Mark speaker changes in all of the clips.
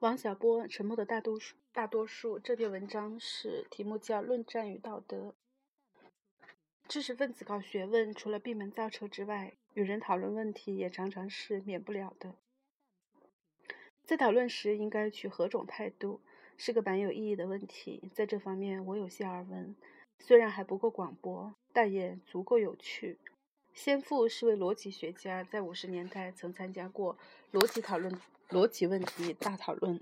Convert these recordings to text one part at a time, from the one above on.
Speaker 1: 王小波《沉默的大多数》大多数这篇文章是题目叫《论战与道德》。知识分子搞学问，除了闭门造车之外，与人讨论问题也常常是免不了的。在讨论时，应该取何种态度，是个蛮有意义的问题。在这方面，我有些耳闻，虽然还不够广博，但也足够有趣。先父是位逻辑学家，在五十年代曾参加过逻辑讨论。逻辑问题大讨论，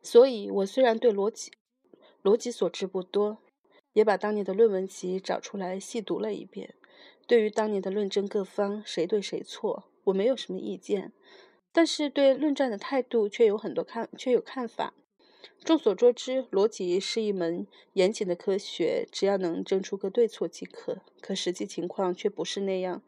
Speaker 1: 所以我虽然对逻辑逻辑所知不多，也把当年的论文集找出来细读了一遍。对于当年的论争各方谁对谁错，我没有什么意见，但是对论战的态度却有很多看，却有看法。众所周知，逻辑是一门严谨的科学，只要能争出个对错即可。可实际情况却不是那样。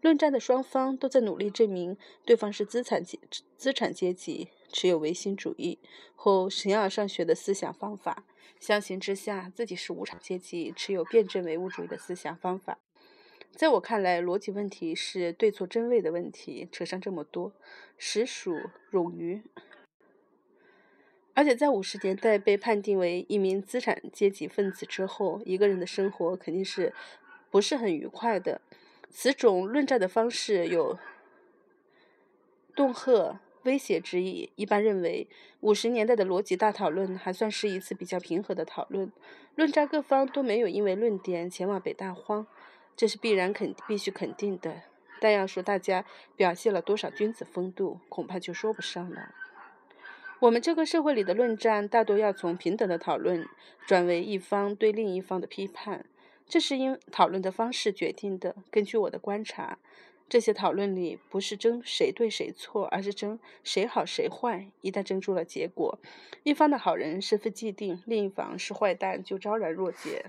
Speaker 1: 论战的双方都在努力证明对方是资产阶资产阶级，持有唯心主义或形而上学的思想方法；相形之下，自己是无产阶级，持有辩证唯物主义的思想方法。在我看来，逻辑问题是对错真伪的问题，扯上这么多，实属冗余。而且在五十年代被判定为一名资产阶级分子之后，一个人的生活肯定是不是很愉快的。此种论战的方式有恫吓、威胁之意。一般认为，五十年代的逻辑大讨论还算是一次比较平和的讨论，论战各方都没有因为论点前往北大荒，这是必然肯必须肯定的。但要说大家表现了多少君子风度，恐怕就说不上了。我们这个社会里的论战，大多要从平等的讨论转为一方对另一方的批判。这是因讨论的方式决定的。根据我的观察，这些讨论里不是争谁对谁错，而是争谁好谁坏。一旦争出了结果，一方的好人身份既定，另一方是坏蛋就昭然若揭。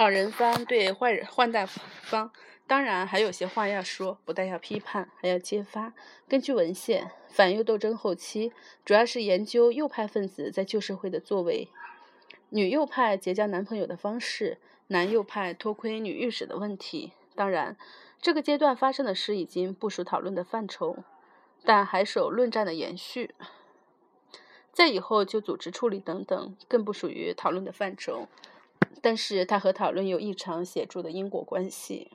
Speaker 1: 好人方对坏人坏蛋方，当然还有些话要说，不但要批判，还要揭发。根据文献，反右斗争后期主要是研究右派分子在旧社会的作为。女右派结交男朋友的方式，男右派偷窥女御史的问题。当然，这个阶段发生的事已经不属讨论的范畴，但还属论战的延续。在以后就组织处理等等，更不属于讨论的范畴。但是它和讨论有异常显著的因果关系。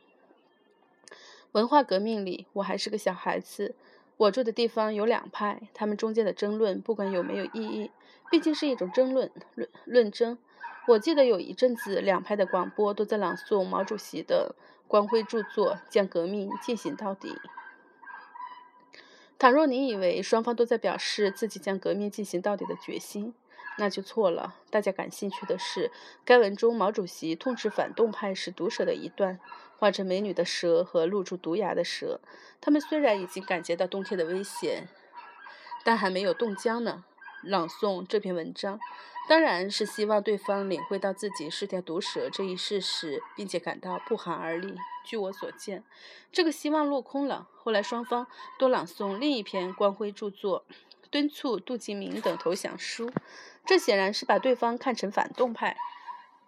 Speaker 1: 文化革命里，我还是个小孩子。我住的地方有两派，他们中间的争论，不管有没有意义，毕竟是一种争论论论争。我记得有一阵子，两派的广播都在朗诵毛主席的光辉著作《将革命进行到底》。倘若你以为双方都在表示自己将革命进行到底的决心，那就错了。大家感兴趣的是，该文中毛主席痛斥反动派是毒蛇的一段，画着美女的蛇和露出毒牙的蛇。他们虽然已经感觉到冬天的危险，但还没有冻僵呢。朗诵这篇文章，当然是希望对方领会到自己是条毒蛇这一事实，并且感到不寒而栗。据我所见，这个希望落空了。后来双方都朗诵另一篇光辉著作，敦促杜聿明等投降书。这显然是把对方看成反动派，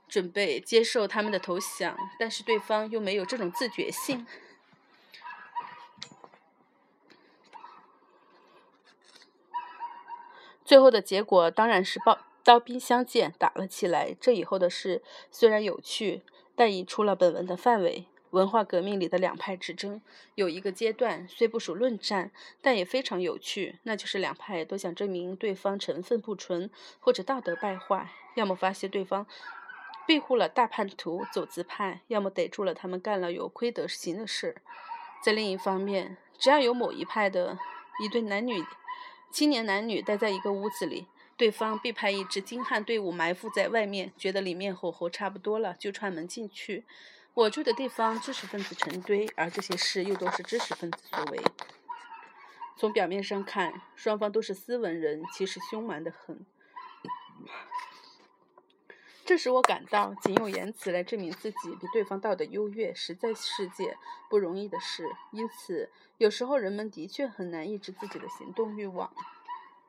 Speaker 1: 准备接受他们的投降，但是对方又没有这种自觉性。最后的结果当然是刀刀兵相见，打了起来。这以后的事虽然有趣，但已出了本文的范围。文化革命里的两派之争，有一个阶段虽不属论战，但也非常有趣，那就是两派都想证明对方成分不纯或者道德败坏，要么发现对方庇护了大叛徒走资派，要么逮住了他们干了有亏德行的事。在另一方面，只要有某一派的一对男女。青年男女待在一个屋子里，对方必派一支精悍队伍埋伏在外面，觉得里面火候差不多了，就串门进去。我住的地方知识分子成堆，而这些事又都是知识分子所为。从表面上看，双方都是斯文人，其实凶蛮得很。这使我感到，仅用言辞来证明自己比对方道德优越，实在是件不容易的事。因此，有时候人们的确很难抑制自己的行动欲望。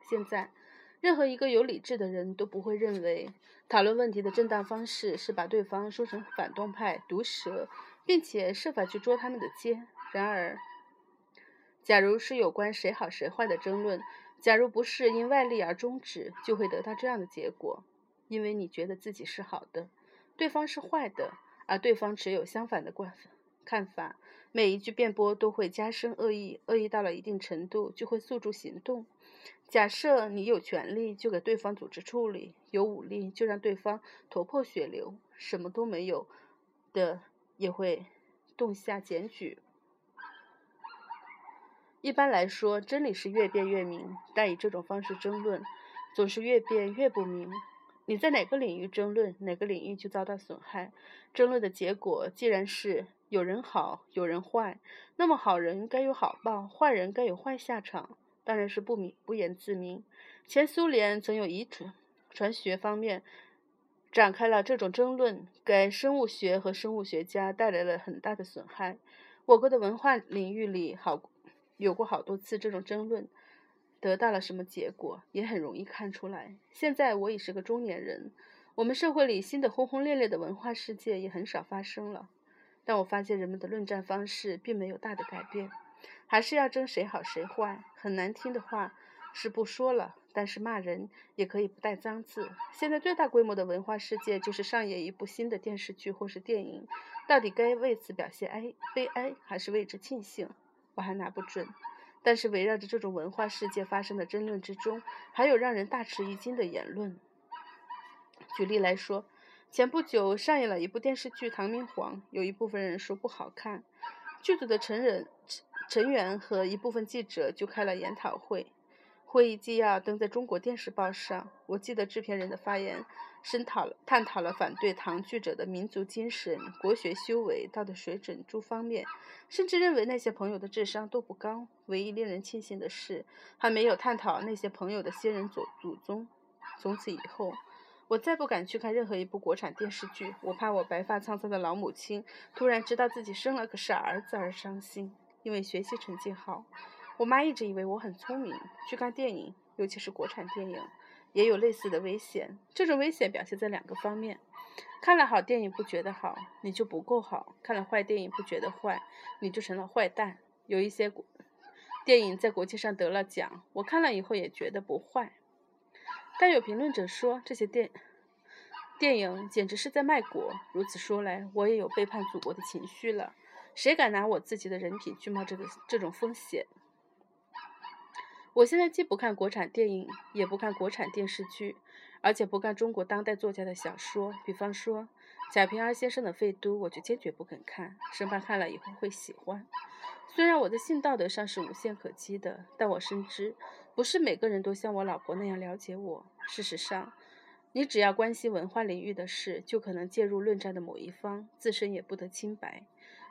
Speaker 1: 现在，任何一个有理智的人都不会认为，讨论问题的正当方式是把对方说成反动派、毒蛇，并且设法去捉他们的奸。然而，假如是有关谁好谁坏的争论，假如不是因外力而终止，就会得到这样的结果：因为你觉得自己是好的，对方是坏的，而对方持有相反的观看法，每一句辩驳都会加深恶意，恶意到了一定程度，就会诉诸行动。假设你有权利，就给对方组织处理；有武力，就让对方头破血流；什么都没有的，也会动下检举。一般来说，真理是越辩越明，但以这种方式争论，总是越辩越不明。你在哪个领域争论，哪个领域就遭到损害。争论的结果既然是有人好，有人坏，那么好人该有好报，坏人该有坏下场。当然是不明不言自明。前苏联曾有遗传传学方面展开了这种争论，给生物学和生物学家带来了很大的损害。我国的文化领域里好有过好多次这种争论，得到了什么结果，也很容易看出来。现在我已是个中年人，我们社会里新的轰轰烈烈的文化事件也很少发生了，但我发现人们的论战方式并没有大的改变。还是要争谁好谁坏，很难听的话是不说了，但是骂人也可以不带脏字。现在最大规模的文化世界就是上演一部新的电视剧或是电影，到底该为此表现哀悲哀，还是为之庆幸，我还拿不准。但是围绕着这种文化世界发生的争论之中，还有让人大吃一惊的言论。举例来说，前不久上演了一部电视剧《唐明皇》，有一部分人说不好看，剧组的成人。成员和一部分记者就开了研讨会，会议纪要登在中国电视报上。我记得制片人的发言，深讨了探讨了反对唐剧者的民族精神、国学修为、道德水准诸方面，甚至认为那些朋友的智商都不高。唯一令人庆幸的是，还没有探讨那些朋友的先人祖祖宗。从此以后，我再不敢去看任何一部国产电视剧，我怕我白发苍苍的老母亲突然知道自己生了个傻儿子而伤心。因为学习成绩好，我妈一直以为我很聪明。去看电影，尤其是国产电影，也有类似的危险。这种危险表现在两个方面：看了好电影不觉得好，你就不够好；看了坏电影不觉得坏，你就成了坏蛋。有一些国电影在国际上得了奖，我看了以后也觉得不坏。但有评论者说，这些电电影简直是在卖国。如此说来，我也有背叛祖国的情绪了。谁敢拿我自己的人品去冒这个这种风险？我现在既不看国产电影，也不看国产电视剧，而且不看中国当代作家的小说。比方说贾平凹先生的《废都》，我就坚决不肯看，生怕看了以后会喜欢。虽然我的性道德上是无限可击的，但我深知不是每个人都像我老婆那样了解我。事实上，你只要关心文化领域的事，就可能介入论战的某一方，自身也不得清白。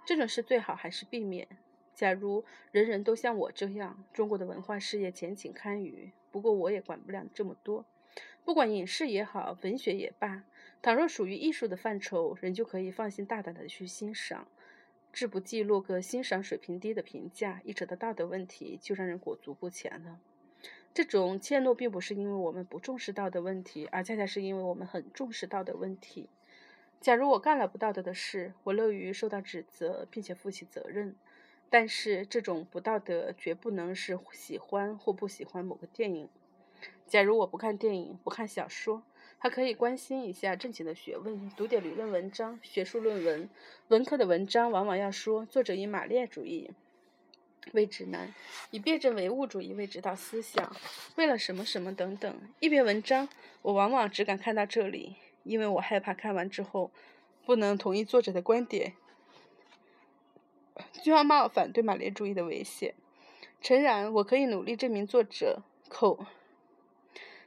Speaker 1: 这种事最好还是避免。假如人人都像我这样，中国的文化事业前景堪虞。不过我也管不了这么多。不管影视也好，文学也罢，倘若属于艺术的范畴，人就可以放心大胆的去欣赏，志不计落个欣赏水平低的评价。一扯到道德问题，就让人裹足不前了。这种怯懦并不是因为我们不重视道德问题，而恰恰是因为我们很重视道德问题。假如我干了不道德的事，我乐于受到指责，并且负起责任。但是这种不道德绝不能是喜欢或不喜欢某个电影。假如我不看电影，不看小说，还可以关心一下正经的学问，读点理论文章、学术论文。文科的文章往往要说作者以马列主义为指南，以辩证唯物主义为指导思想，为了什么什么等等。一篇文章，我往往只敢看到这里。因为我害怕看完之后不能同意作者的观点，就要冒反对马列主义的危险。诚然，我可以努力证明作者口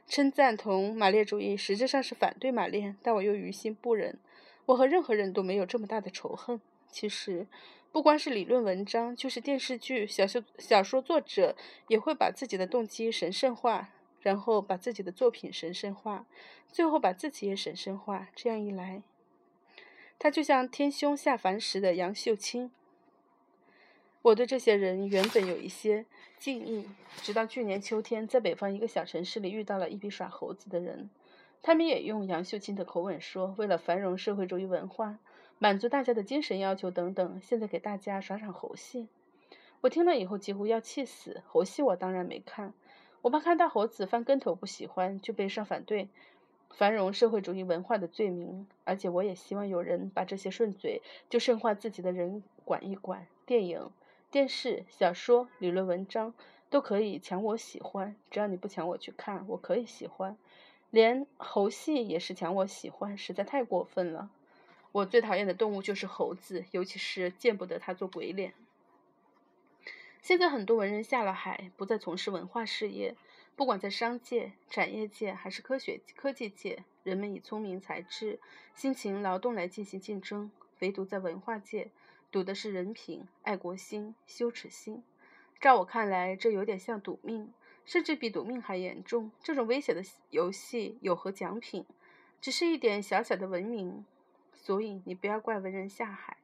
Speaker 1: 称赞同马列主义，实质上是反对马列，但我又于心不忍。我和任何人都没有这么大的仇恨。其实，不光是理论文章，就是电视剧、小说、小说作者也会把自己的动机神圣化。然后把自己的作品神圣化，最后把自己也神圣化。这样一来，他就像天兄下凡时的杨秀清。我对这些人原本有一些敬意，直到去年秋天，在北方一个小城市里遇到了一批耍猴子的人，他们也用杨秀清的口吻说：“为了繁荣社会主义文化，满足大家的精神要求等等，现在给大家耍耍猴戏。”我听了以后几乎要气死。猴戏我当然没看。我怕看大猴子翻跟头不喜欢，就背上反对繁荣社会主义文化的罪名。而且我也希望有人把这些顺嘴就深化自己的人管一管。电影、电视、小说、理论文章都可以抢我喜欢，只要你不抢我去看，我可以喜欢。连猴戏也是抢我喜欢，实在太过分了。我最讨厌的动物就是猴子，尤其是见不得它做鬼脸。现在很多文人下了海，不再从事文化事业。不管在商界、产业界还是科学科技界，人们以聪明才智、辛勤劳动来进行竞争。唯独在文化界，赌的是人品、爱国心、羞耻心。照我看来，这有点像赌命，甚至比赌命还严重。这种危险的游戏有何奖品？只是一点小小的文明。所以你不要怪文人下海。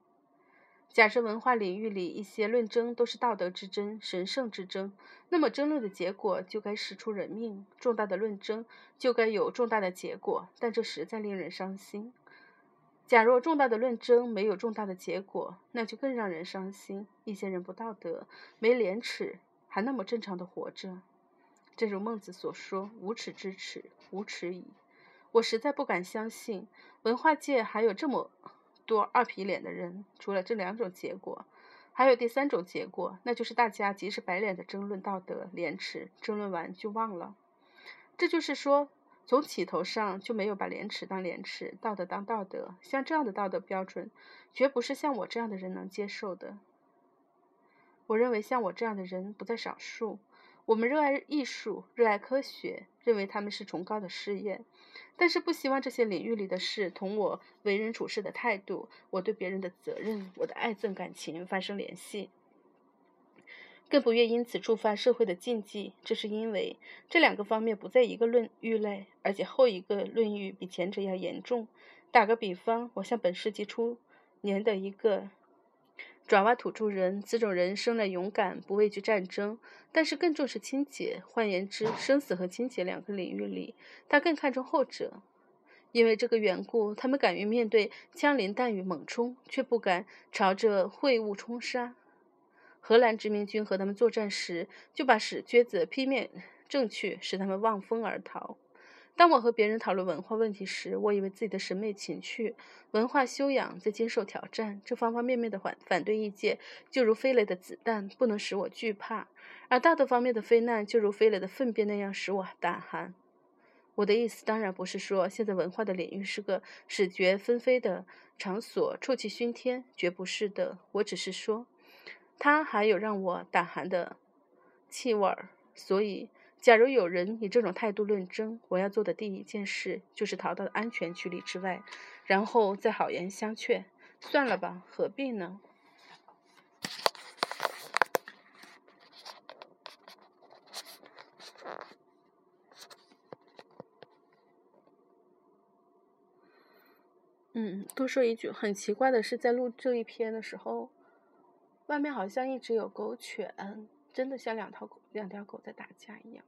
Speaker 1: 假设文化领域里一些论争都是道德之争、神圣之争，那么争论的结果就该使出人命；重大的论争就该有重大的结果，但这实在令人伤心。假若重大的论争没有重大的结果，那就更让人伤心。一些人不道德、没廉耻，还那么正常的活着。正如孟子所说：“无耻之耻，无耻矣。”我实在不敢相信，文化界还有这么。多二皮脸的人，除了这两种结果，还有第三种结果，那就是大家即使白脸的争论道德廉耻，争论完就忘了。这就是说，从起头上就没有把廉耻当廉耻，道德当道德。像这样的道德标准，绝不是像我这样的人能接受的。我认为像我这样的人不在少数。我们热爱艺术，热爱科学，认为他们是崇高的事业，但是不希望这些领域里的事同我为人处事的态度、我对别人的责任、我的爱憎感情发生联系，更不愿因此触发社会的禁忌。这是因为这两个方面不在一个论域内，而且后一个论域比前者要严重。打个比方，我像本世纪初年的一个。爪哇土著人，此种人生来勇敢，不畏惧战争，但是更重视清洁。换言之，生死和清洁两个领域里，他更看重后者。因为这个缘故，他们敢于面对枪林弹雨猛冲，却不敢朝着秽物冲杀。荷兰殖民军和他们作战时，就把屎撅子劈面正去，使他们望风而逃。当我和别人讨论文化问题时，我以为自己的审美情趣、文化修养在经受挑战。这方方面面的反反对意见，就如飞来的子弹，不能使我惧怕；而道德方面的非难，就如飞来的粪便那样使我胆寒。我的意思当然不是说现在文化的领域是个使绝纷飞的场所，臭气熏天，绝不是的。我只是说，它还有让我胆寒的气味儿，所以。假如有人以这种态度论争，我要做的第一件事就是逃到安全距离之外，然后再好言相劝。算了吧，何必呢？嗯，多说一句，很奇怪的是，在录这一篇的时候，外面好像一直有狗犬。真的像两条狗，两条狗在打架一样。